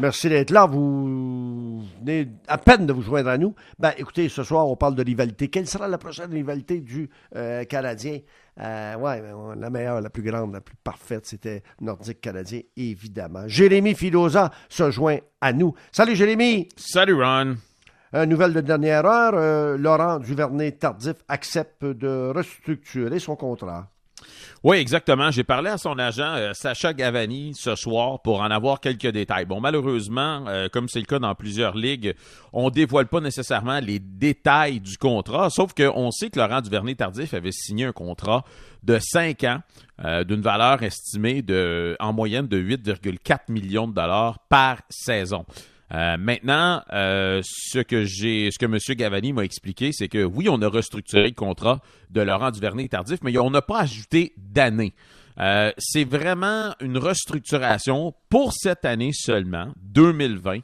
Merci d'être là. Vous venez à peine de vous joindre à nous. Ben, écoutez, ce soir, on parle de rivalité. Quelle sera la prochaine rivalité du euh, Canadien? Euh, ouais, ben, la meilleure, la plus grande, la plus parfaite, c'était Nordique Canadien, évidemment. Jérémy Filosa se joint à nous. Salut, Jérémy. Salut, Ron. Euh, nouvelle de dernière heure, euh, Laurent Duvernay-Tardif accepte de restructurer son contrat. Oui, exactement. J'ai parlé à son agent euh, Sacha Gavani ce soir pour en avoir quelques détails. Bon, malheureusement, euh, comme c'est le cas dans plusieurs ligues, on dévoile pas nécessairement les détails du contrat, sauf qu'on sait que Laurent Duvernay-Tardif avait signé un contrat de 5 ans euh, d'une valeur estimée en moyenne de 8,4 millions de dollars par saison. Euh, maintenant, euh, ce que j'ai, ce que M. Gavani m'a expliqué, c'est que oui, on a restructuré le contrat de Laurent Duvernay tardif, mais on n'a pas ajouté d'année. Euh, c'est vraiment une restructuration pour cette année seulement, 2020.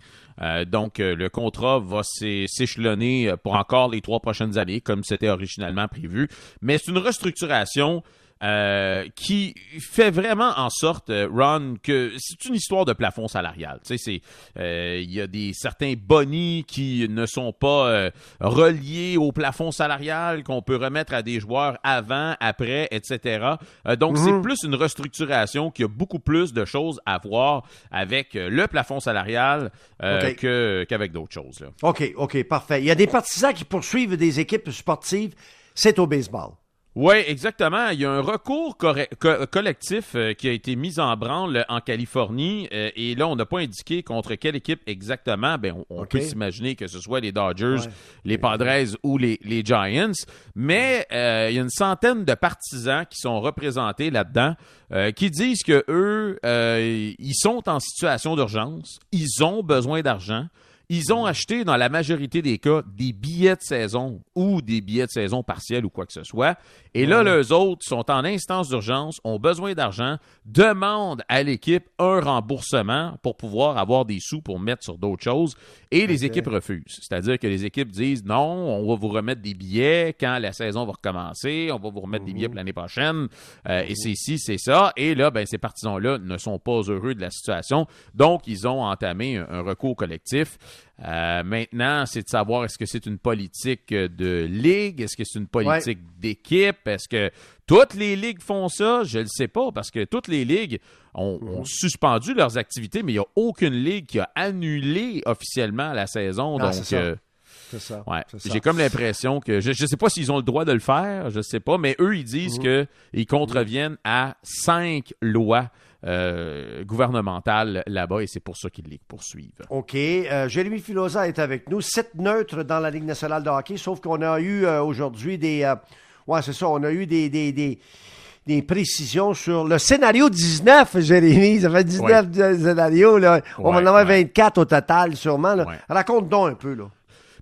donc, le contrat va s'échelonner pour encore les trois prochaines années, comme c'était originalement prévu. Mais c'est une restructuration euh, qui fait vraiment en sorte, euh, Ron, que c'est une histoire de plafond salarial. Tu sais, euh, il y a des certains bonnies qui ne sont pas reliés au plafond salarial qu'on peut remettre à des joueurs avant, après, etc. donc, c'est mhm. plus une restructuration qui a beaucoup plus de choses à voir avec le plafond salarial qu'avec d'autres choses. OK, OK, parfait. Il y a des partisans qui poursuivent des équipes sportives. C'est au baseball. Oui, exactement. Il y a un recours collectif euh, qui a été mis en branle en Californie euh, et là, on n'a pas indiqué contre quelle équipe exactement. Ben, on, peut s'imaginer que ce soit les Dodgers, les Padres ou les, Giants, mais euh, il y a une centaine de partisans qui sont représentés là-dedans qui disent que eux, ils sont en situation d'urgence, ils ont besoin d'argent. Ils ont acheté, dans la majorité des cas, des billets de saison ou des billets de saison partiels ou quoi que ce soit. Et là, les autres sont en instance d'urgence, ont besoin d'argent, demandent à l'équipe un remboursement pour pouvoir avoir des sous pour mettre sur d'autres choses. Et les équipes refusent. C'est-à-dire que les équipes disent non, on va vous remettre des billets quand la saison va recommencer, on va vous remettre des billets pour l'année prochaine. Euh, et c'est ici, c'est ça. Et là, ben, ces partisans-là ne sont pas heureux de la situation. Donc, ils ont entamé un recours collectif. Euh, maintenant, c'est de savoir est-ce que c'est une politique de ligue, est-ce que c'est une politique d'équipe, est-ce que toutes les ligues font ça? Je ne le sais pas, parce que toutes les ligues ont, mhm. suspendu leurs activités, mais il n'y a aucune ligue qui a annulé officiellement la saison. donc, c'est ça. Euh, J'ai comme l'impression que je ne sais pas s'ils ont le droit de le faire, je ne sais pas, mais eux ils disent mhm. qu'ils contreviennent à cinq lois euh, gouvernementale là-bas et c'est pour ça qu'ils les poursuivent. OK. Euh, Jérémy Filosa est avec nous. Sept neutres dans la Ligue nationale de hockey, sauf qu'on a eu euh, aujourd'hui des. ouais, c'est ça. On a eu des, des, des, des, précisions sur le scénario 19, Jérémy. Ça fait 19 scénarios. Là. On va en avoir 24 au total, sûrement. Raconte donc un peu. Là.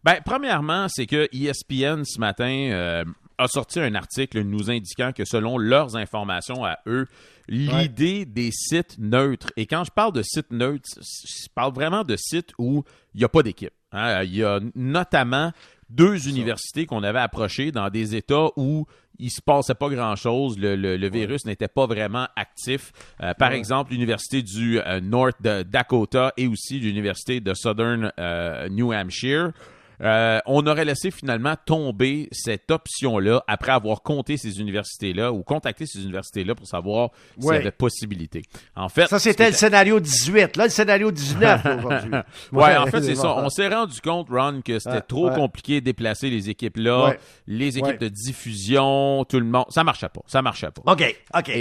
Ben, premièrement, c'est que ESPN ce matin a sorti un article nous indiquant que selon leurs informations à eux, l'idée des sites neutres, et quand je parle de sites neutres, je parle vraiment de sites où il n'y a pas d'équipe. Hein. Il y a notamment deux universités qu'on avait approchées dans des États où il se passait pas grand-chose, le, virus n'était pas vraiment actif. Euh, par exemple, l'université du euh, North Dakota et aussi l'université de Southern euh, New Hampshire. Euh, on aurait laissé finalement tomber cette option-là après avoir compté ces universités-là ou contacté ces universités-là pour savoir s'il y avait possibilité. En fait, ça c'était le scénario 18, là le scénario 19 aujourd'hui. ouais, en fait c'est ça. On s'est rendu compte, Ron, que c'était trop compliqué de déplacer les équipes là, les équipes de diffusion, tout le monde, ça marchait pas, ça marchait pas. Ok, ok.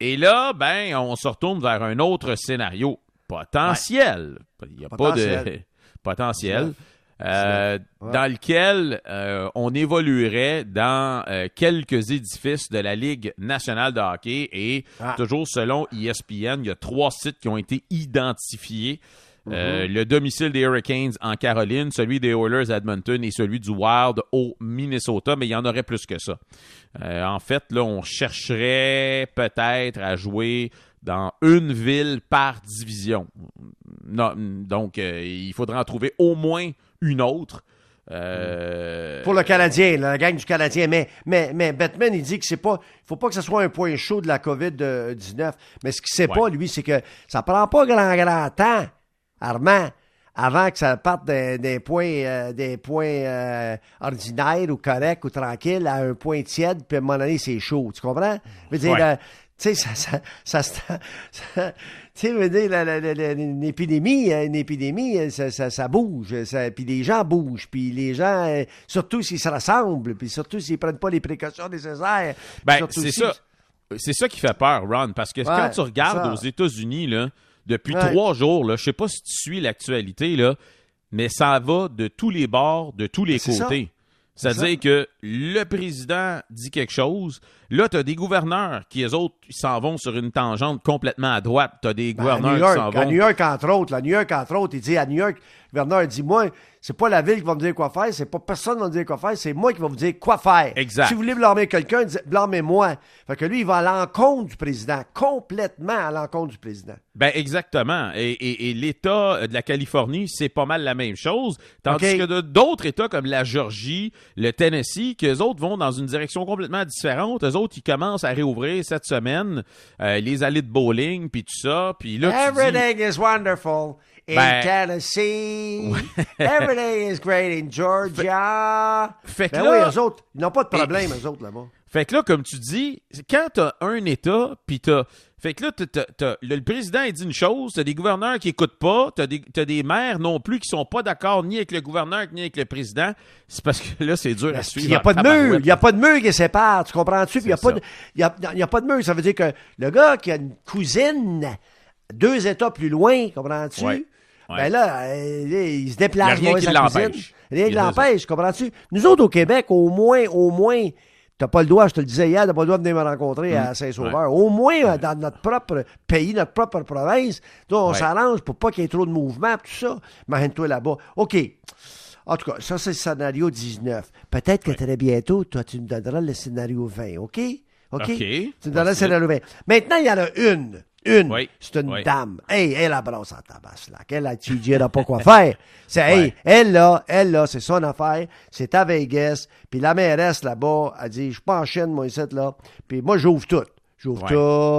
Et, là, ben, on se retourne vers un autre scénario potentiel. Il n'y a pas de potentiel. Euh, dans lequel euh, on évoluerait dans euh, quelques édifices de la Ligue nationale de hockey et ah. toujours selon ESPN, il y a trois sites qui ont été identifiés. Mm-hmm. le domicile des Hurricanes en Caroline, celui des Oilers à Edmonton et celui du Wild au Minnesota, mais il y en aurait plus que ça. en fait, là, on chercherait peut-être à jouer dans une ville par division. donc, il faudra en trouver au moins une autre. Euh, Pour le Canadien, la gang du Canadien. Mais, mais, mais Batman, il dit que c'est pas. Il faut pas que ce soit un point chaud de la COVID-19. Mais ce qu'il sait pas, lui, c'est que ça prend pas grand, grand temps Armand, avant que ça parte d'un point, euh, des points euh, ordinaires ou corrects ou tranquilles à un point tiède, puis à un moment donné, c'est chaud. Tu comprends? Je veux dire, Ouais. euh, tu sais, ça, ça, ça, ça- ça- tu sais, je veux dire, la- la- la- la- une épidémie, euh, une épidémie, euh, ça, ça, ça bouge, ça- puis les gens bougent, puis les gens, euh, surtout s'ils se rassemblent, puis surtout s'ils prennent pas les précautions nécessaires. Ben, c'est ça. C'est ça qui fait peur, Ron, parce que quand tu regardes aux États-Unis, là, depuis Ouais. trois jours, là, je sais pas si tu suis l'actualité, là, mais ça va de tous les bords, de tous les ça. côtés. C'est C'est-à-dire que le président dit quelque chose. Là, tu as des gouverneurs qui, eux autres, s'en vont sur une tangente complètement à droite. Tu as des Ben, gouverneurs qui s'en York, à vont. New York, entre autres, là, New York, entre autres, il dit à New York, le gouverneur dit, moi, c'est pas la ville qui va me dire quoi faire, c'est pas personne qui va me dire quoi faire, c'est moi qui va vous dire quoi faire. Exact. Si vous voulez blâmer quelqu'un, blâmez-moi. Fait que lui, il va à l'encontre du président, complètement à l'encontre du président. Ben exactement. Et, et- et l'État de la Californie, c'est pas mal la même chose. Tandis que d'autres États comme la Georgie, le Tennessee, qu'eux autres vont dans une direction complètement différente. Eux autres, ils commencent à réouvrir cette semaine euh, les allées de bowling, puis tout ça. Puis là, tu dis- Everything is wonderful in Ben- Tennessee. Everything is great in Georgia. Fait que ben là- oui, eux autres, ils n'ont pas de problème, eux autres, là-bas. Fait que là, comme tu dis, quand t'as un État, puis t'as... Fait que là, le, le président, il dit une chose, t'as des gouverneurs qui écoutent pas, t'as des, t'as des maires non plus qui sont pas d'accord ni avec le gouverneur ni avec le président. C'est parce que là, c'est dur à suivre. Il n'y a pas de mur. Il n'y a pas de mur qui sépare. Tu comprends-tu? Il n'y a, pas de- y a, y a pas de mur. Ça veut dire que le gars qui a une cousine deux états plus loin, comprends-tu? Ouais. Ouais. Ben là, euh, il se déplace. Il y a rien qui l'empêche. Rien qui a l'empêche, comprends-tu? Nous autres, au Québec, au moins, au moins, t'as pas le droit, je te le disais hier, t'as pas le droit de venir me rencontrer à Saint-Sauveur. Au moins, euh, dans notre propre pays, notre propre province, on Ouais. s'arrange pour pas qu'il y ait trop de mouvement, tout ça. Imagine-toi là-bas. OK. En tout cas, ça, c'est le scénario 19. Peut-être que très bientôt, toi, tu me donneras le scénario 20, OK? OK? Tu me donneras le scénario 20. Maintenant, il y en a une. Une. Oui. C'est une Oui. dame. Hey, elle a brosse en tabasse, là. Elle, a- tu diras pas quoi faire. C'est, hey, Ouais. elle, là, elle, là, c'est son affaire. C'est à Vegas. Puis la mairesse, là-bas, elle dit, je pas en chaîne, moi, ici, là. Puis moi, j'ouvre tout. J'ouvre Ouais.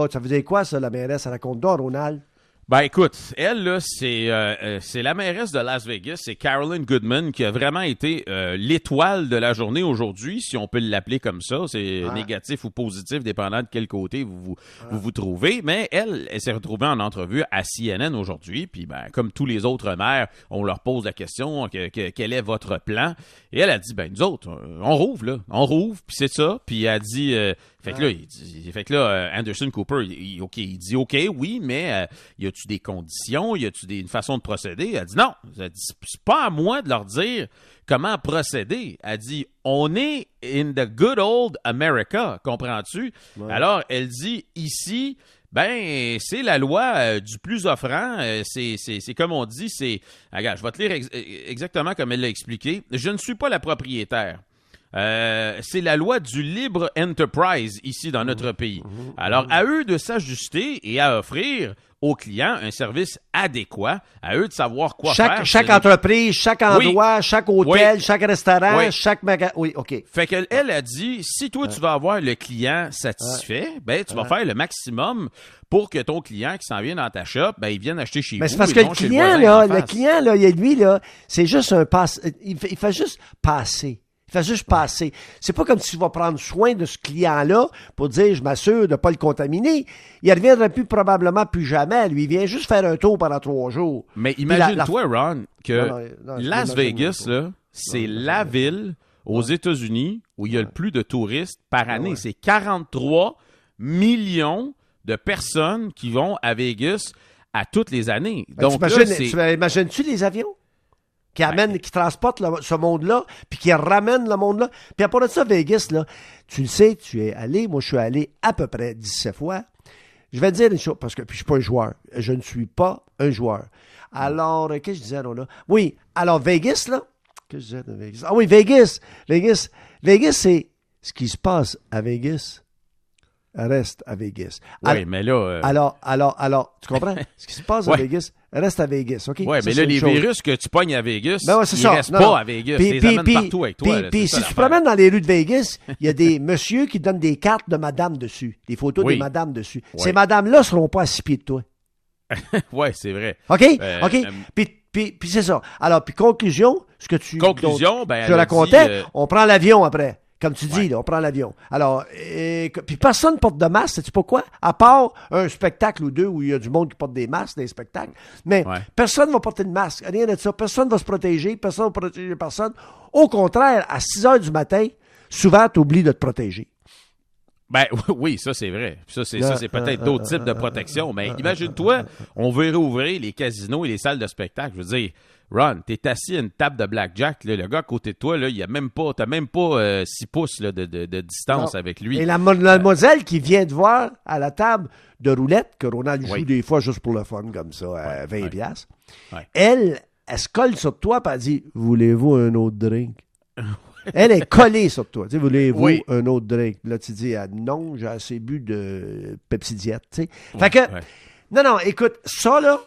tout. Ça veut dire quoi, ça, la mairesse? Elle raconte donc, Ronald? Ben écoute, elle là, c'est euh, euh, c'est la mairesse de Las Vegas, c'est Carolyn Goodman qui a vraiment été euh, l'étoile de la journée aujourd'hui, si on peut l'appeler comme ça. C'est négatif ou positif, dépendant de quel côté vous vous, vous, vous trouvez. Mais elle, elle s'est retrouvée en entrevue à CNN aujourd'hui. Puis ben comme tous les autres maires, on leur pose la question que- que- quel est votre plan? Et elle a dit ben nous autres, euh, on rouvre là, on rouvre. Puis c'est ça. Puis elle a dit euh, fait que là, il dit- fait que là, euh, Anderson Cooper, il, il- il dit ok, oui, mais euh, y a-tu des conditions, y a-tu une façon de procéder? Elle dit non. Elle dit c'est- pas à moi de leur dire comment procéder. Elle dit on est in the good old America, comprends-tu? Alors elle dit ici. Ben, c'est la loi euh, du plus offrant. Euh, c'est, c'est, c'est comme on dit, c'est. Regarde, je vais te lire ex- exactement comme elle l'a expliqué. Je ne suis pas la propriétaire. Euh, c'est la loi du libre enterprise ici dans notre pays. Alors, à eux de s'ajuster et à offrir aux clients un service adéquat, à eux de savoir quoi chaque, faire. chaque entreprise, chaque endroit, chaque hôtel, Oui. chaque restaurant, Oui. chaque magasin. Oui, OK. Fait qu'elle elle a dit, si toi tu vas avoir le client satisfait, ben tu vas faire le maximum pour que ton client qui s'en vient dans ta shop, ben il vienne acheter chez Mais vous. c'est parce que le client, là, le client, là, il- lui, là, c'est juste un passe. Il fait, il fait juste passer. Il fait juste passer. C'est pas comme si tu vas prendre soin de ce client-là pour dire, je m'assure de ne pas le contaminer. Il ne reviendra plus probablement plus jamais. Lui, il vient juste faire un tour pendant trois jours. Mais la- imagine-toi, Ron, que Non, non, non, je Las Vegas, c'est la ville aux États-Unis où il y a le plus de touristes par année. ouais. C'est 43 millions de personnes qui vont à Vegas à toutes les années. Ben, Donc imagines-tu les avions? Qui amènent, qui transportent le- ce monde-là, puis qui ramènent le monde-là. Puis après ça, Vegas, là, tu le sais, tu es allé, moi je suis allé à peu près 17 fois. Je vais te dire une chose, parce que puis je suis pas un joueur. Je ne suis pas un joueur. Alors, euh, qu'est-ce que je disais, là? Oui, alors Vegas, là, qu'est-ce que je disais de Vegas? Ah oui, Vegas, Vegas, Vegas, c'est ce qui se passe à Vegas reste à Vegas. Oui, mais là... euh, Alors, alors, alors, tu comprends? Ce qui se passe à Ouais. Vegas reste à Vegas, OK? Ça, mais là, les chose. virus que tu pognes à Vegas, Ben ouais, ils ça. restent Non, pas non. à Vegas. Puis- les puis- partout avec toi. puis- là, puis si tu promènes dans les rues de Vegas, il y a des messieurs qui donnent des cartes de madame dessus, des photos Oui. des madames dessus. Oui. Ces madames-là seront pas à six pieds de toi. ouais, c'est vrai. OK? Euh, OK? euh, Puis, puis, puis c'est ça. Alors, puis conclusion, ce que tu... Conclusion, ben, Je racontais, dit, on prend l'avion après. Comme tu dis, Ouais. là, on prend l'avion. Alors, que- puis personne porte de masque, sais-tu pourquoi? À part un spectacle ou deux où il y a du monde qui porte des masques, des spectacles. Mais Ouais. personne ne va porter de masque. Rien de ça. Personne ne va se protéger. Personne ne va protéger personne. Au contraire, à 6 heures du matin, souvent, tu oublies de te protéger. Ben oui, ça c'est vrai. Ça c'est ça c'est peut-être d'autres types de protection. Mais imagine-toi, on veut réouvrir les casinos et les salles de spectacle. Je veux dire, Ron, t'es assis à une table de blackjack. Là, le gars à côté de toi, là, il a même pas, t'as même pas 6 pouces là, de, de- de distance Non. avec lui. Et la, mo- la demoiselle qui vient de voir à la table de roulette, que Ronald joue Oui. des fois juste pour le fun, comme ça, à 20 ouais. piastres, Ouais. elle, elle se colle sur toi et elle dit Voulez-vous un autre drink? Elle est collée sur toi. Tu Voulez-vous Oui. un autre drink Là, tu dis ah, Non, j'ai assez bu de Pepsi Diet. Fait que, non, non, écoute, ça, là,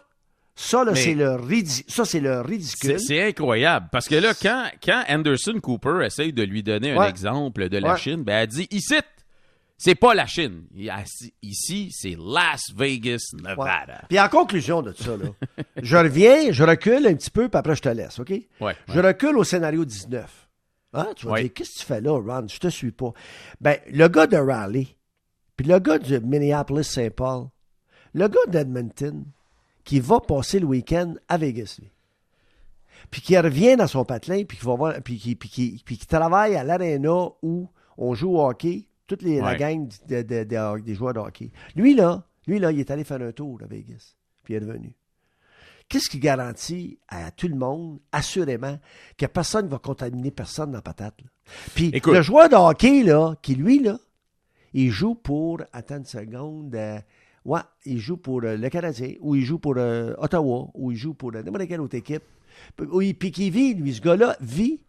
ça, là, c'est le, ridi- ça, c'est le C'est ridicule. c'est incroyable. Parce que là, quand, quand Anderson Cooper essaye de lui donner un exemple de la Ouais. Chine, ben, elle dit ici, c'est pas la Chine. Ici, c'est Las Vegas, Ouais. Nevada. Puis en conclusion de ça, là, je reviens, je recule un petit peu, puis après, je te laisse, OK? Je recule au scénario 19. Hein? Tu vas dire, qu'est-ce que tu fais là, Ron? Je te suis pas. Ben, le gars de Raleigh, puis le gars de Minneapolis-Saint Paul, le gars d'Edmonton, qui va passer le week-end à Vegas, lui. Puis qui revient dans son patelin, puis qui va voir, puis qui, puis qui, puis qui travaille à l'aréna où on joue au hockey, toute les, la gang de- de- de- des joueurs de hockey. Lui, là, lui, là, il est allé faire un tour à Vegas, puis il est revenu. Qu'est-ce qui garantit à tout le monde, assurément, que personne ne va contaminer personne dans la patate? là? Puis Écoute. le joueur de hockey, là, qui lui, là, il joue pour, attends une seconde, euh, ouais, il joue pour euh, le Canadien, ou il joue pour euh, Ottawa, ou il joue pour euh, n'importe quelle autre équipe. Puis, oui, puis qui vit, lui, ce gars-là, vit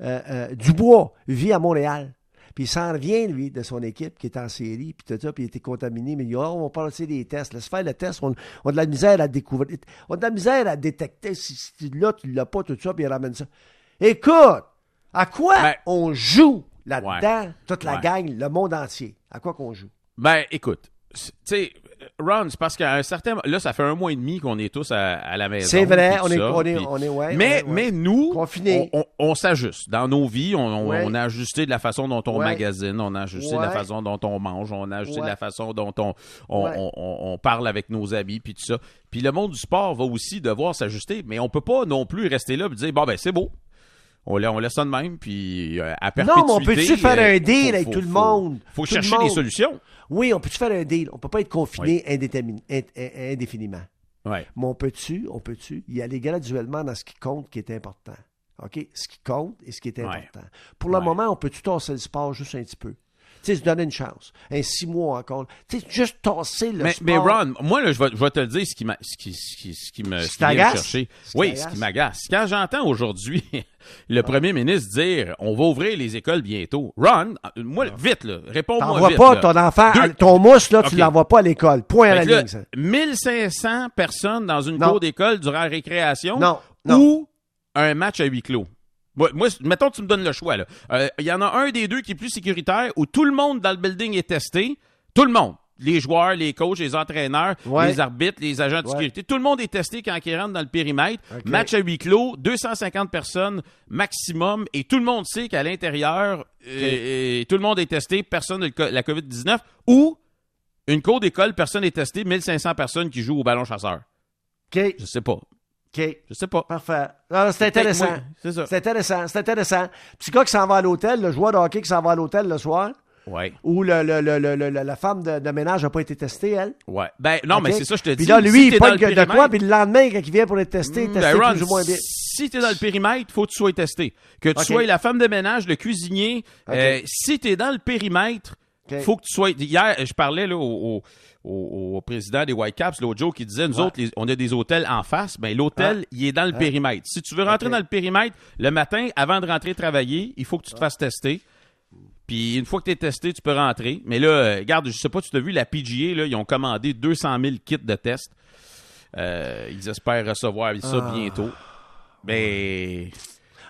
euh, Dubois, vit à Montréal. Puis il s'en revient, lui, de son équipe qui est en série, puis tout ça, puis il était contaminé. Mais il dit, Ah, on va passer des tests. Laisse faire le test. On, on a de la misère à découvrir. On a de la misère à détecter si, si tu l'as, tu l'as pas, tout ça, puis il ramène ça. Écoute, à quoi Ben, on joue là-dedans, toute la Ouais. gang, le monde entier? À quoi qu'on joue? Ben, écoute, tu sais, Ron, c'est parce qu'à un certain là, ça fait un mois et demi qu'on est tous à, à la maison. C'est vrai, on est, ça, on est, puis- on est, ouais, mais, ouais, ouais. mais nous, Confinés. on, on- on s'ajuste. Dans nos vies, on, on- Ouais. on a ajusté de la façon dont on magasine, on a ajusté de la façon dont on mange, on a ajusté de la façon dont on parle avec nos amis, puis tout ça. Puis le monde du sport va aussi devoir s'ajuster, mais on peut pas non plus rester là et dire, bon, ben c'est beau. On, la- on laisse ça de même, puis euh, à perpétuité... Non, mais on peut-tu faire euh, un deal faut- avec faut- tout le faut- monde? faut Tout le chercher des solutions. Oui, on peut-tu faire un deal? On peut pas être confiné indéfiniment. Ouais. Mais on peut-tu, on peut-tu y aller graduellement dans ce qui compte, qui est important? OK? Ce qui compte et ce qui est Ouais. important. Pour le Ouais. moment, on peut-tu tasser le sport juste un petit peu? Tu sais, se donner une chance. Un six mois encore. Tu sais, juste tasser le Mais, sport. mais Ron, moi, là, je vais, je vais te le dire ce qui, m'a- ce qui, ce qui, ce qui me, Ce qui vient me chercher. Oui, ce qui m'agace. Quand j'entends aujourd'hui le premier ministre dire on va ouvrir les écoles bientôt. Ron, moi, vite, là, réponds-moi vite. pas là. ton enfant, Deux- ton mousse, là, tu Ok. l'envoies pas à l'école. Point à la là, ligne, ça. 1500 personnes dans une Non. cour d'école durant la récréation Non, non. ou un match à huis clos. Moi, moi, mettons que tu me donnes le choix. là. Euh, Il y en a un des deux qui est plus sécuritaire où tout le monde dans le building est testé. Tout le monde. Les joueurs, les coachs, les entraîneurs, Ouais. les arbitres, les agents de Ouais. sécurité. Tout le monde est testé quand ils rentrent dans le périmètre. Match à huis clos, 250 personnes maximum. Et tout le monde sait qu'à l'intérieur, euh, euh, tout le monde est testé, personne co- la COVID-19. Ou une cour d'école, personne n'est testé, 1500 personnes qui jouent au ballon chasseur. OK, Je sais pas. OK. Je sais pas. Parfait. Non, c'est intéressant. C'est ça. C'est intéressant, c'est intéressant. Gars qui s'en va à l'hôtel, le joueur de hockey qui s'en va à l'hôtel le soir, Ouais. ou le, le- le- le- la femme de, de ménage n'a pas été testée, elle. Ouais. Ben, non, mais c'est ça, je te dis. Puis là, lui, si il pogne de quoi, puis le lendemain, quand il vient pour être testé, testé ben, Ron, ou moins bien. Si t'es dans le périmètre, faut que tu sois testé. Que tu sois la femme de ménage, le cuisinier. Euh, si t'es dans le périmètre, OK. faut que tu sois. Hier, je parlais là, au, au- au- au président des Whitecaps, l'autre jour, qui disait nous Ouais. autres, les- on a des hôtels en face. Ben, l'hôtel, il est dans le Ah. périmètre. Si tu veux rentrer dans le périmètre, le matin, avant de rentrer travailler, il faut que tu te fasses tester. Puis une fois que tu es testé, tu peux rentrer. Mais là, euh, regarde, je sais pas, tu t'as vu, la PGA, là, ils ont commandé 200 000 kits de tests. Euh, ils espèrent recevoir ça Ah. bientôt. Mais,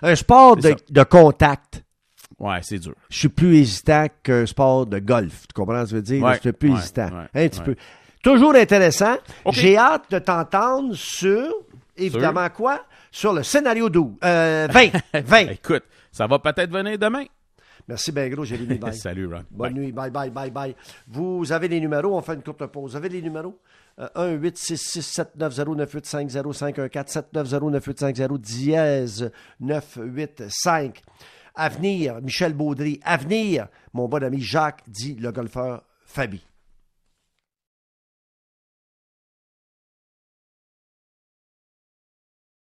Un sport de contact, ouais, c'est dur. je suis plus hésitant qu'un sport de golf. Tu comprends ce que je veux dire? Ouais, je suis plus ouais, hésitant. ouais, un petit peu. Toujours intéressant. J'ai hâte de t'entendre sur, évidemment, quoi? Sur le scénario 12. Euh, 20. 20. Écoute, ça va peut-être venir demain. Merci bien gros, Jérémy. Bye. Salut, Ron. Bonne nuit. Bye, bye, bye, bye. Vous avez les numéros? On fait une courte pause. Vous avez les numéros? 1 8 6 6 7 9 0 9 8 5 0 5 1 4 7 9 0 9 8 5 0 dièse 9 8 5. Avenir, Michel Baudry. Avenir, mon bon ami Jacques, dit le golfeur Fabi.